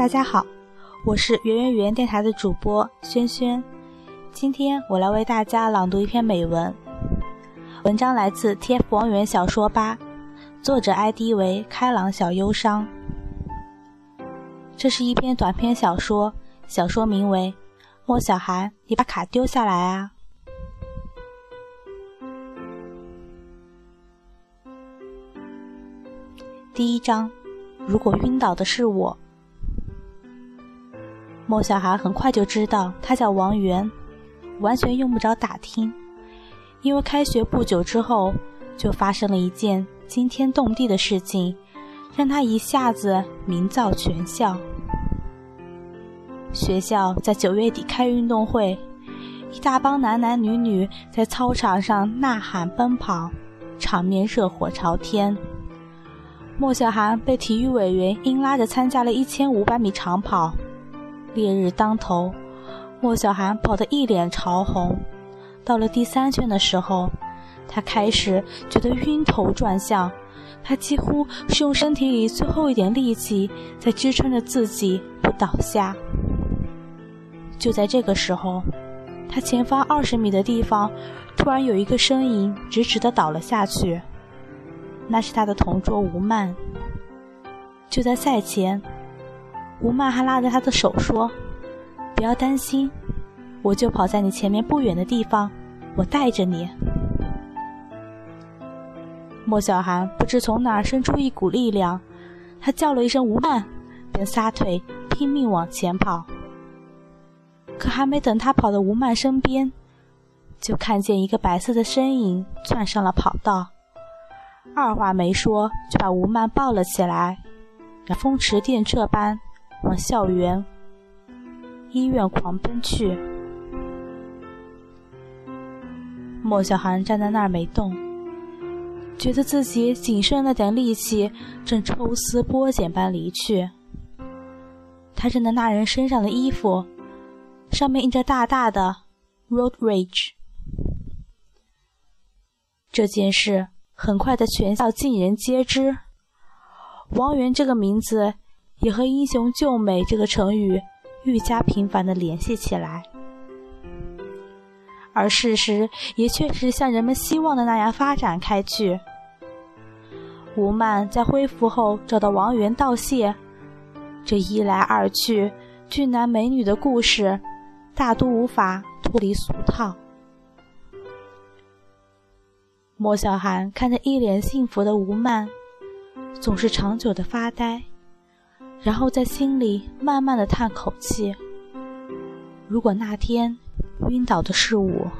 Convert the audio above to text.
大家好，我是圆圆圆电台的主播轩轩。今天我来为大家朗读一篇美文，文章来自 TF 王源小说吧，作者 ID 为开朗小忧伤。这是一篇短篇小说，小说名为《莫小涵，你把卡丢下来啊》。第一章，如果晕倒的是我。莫小涵很快就知道他叫王源，完全用不着打听，因为开学不久之后就发生了一件惊天动地的事情，让他一下子名噪全校。学校在九月底开运动会，一大帮男男女女在操场上呐喊奔跑，场面热火朝天。莫小涵被体育委员硬拉着参加了一千五百米长跑。烈日当头，莫小涵跑得一脸潮红。到了第三圈的时候，他开始觉得晕头转向。他几乎是用身体里最后一点力气在支撑着自己不倒下。就在这个时候，他前方二十米的地方，突然有一个身影直直地倒了下去。那是他的同桌吴曼。就在赛前。吴曼还拉着他的手说：“不要担心，我就跑在你前面不远的地方，我带着你。”莫小涵不知从哪儿生出一股力量，他叫了一声“吴曼”，便撒腿拼命往前跑。可还没等他跑到吴曼身边，就看见一个白色的身影窜上了跑道，二话没说就把吴曼抱了起来，风驰电掣般。往校园、医院狂奔去。莫小涵站在那儿没动，觉得自己仅剩那点力气正抽丝剥茧般离去。他认得那人身上的衣服，上面印着大大的 “Road Rage”。这件事很快在全校尽人皆知。王源这个名字。也和“英雄救美”这个成语愈加频繁地联系起来，而事实也确实像人们希望的那样发展开去。吴曼在恢复后找到王源道谢，这一来二去，俊男美女的故事大都无法脱离俗套。莫小涵看着一脸幸福的吴曼，总是长久的发呆。然后在心里慢慢的叹口气。如果那天晕倒的是我。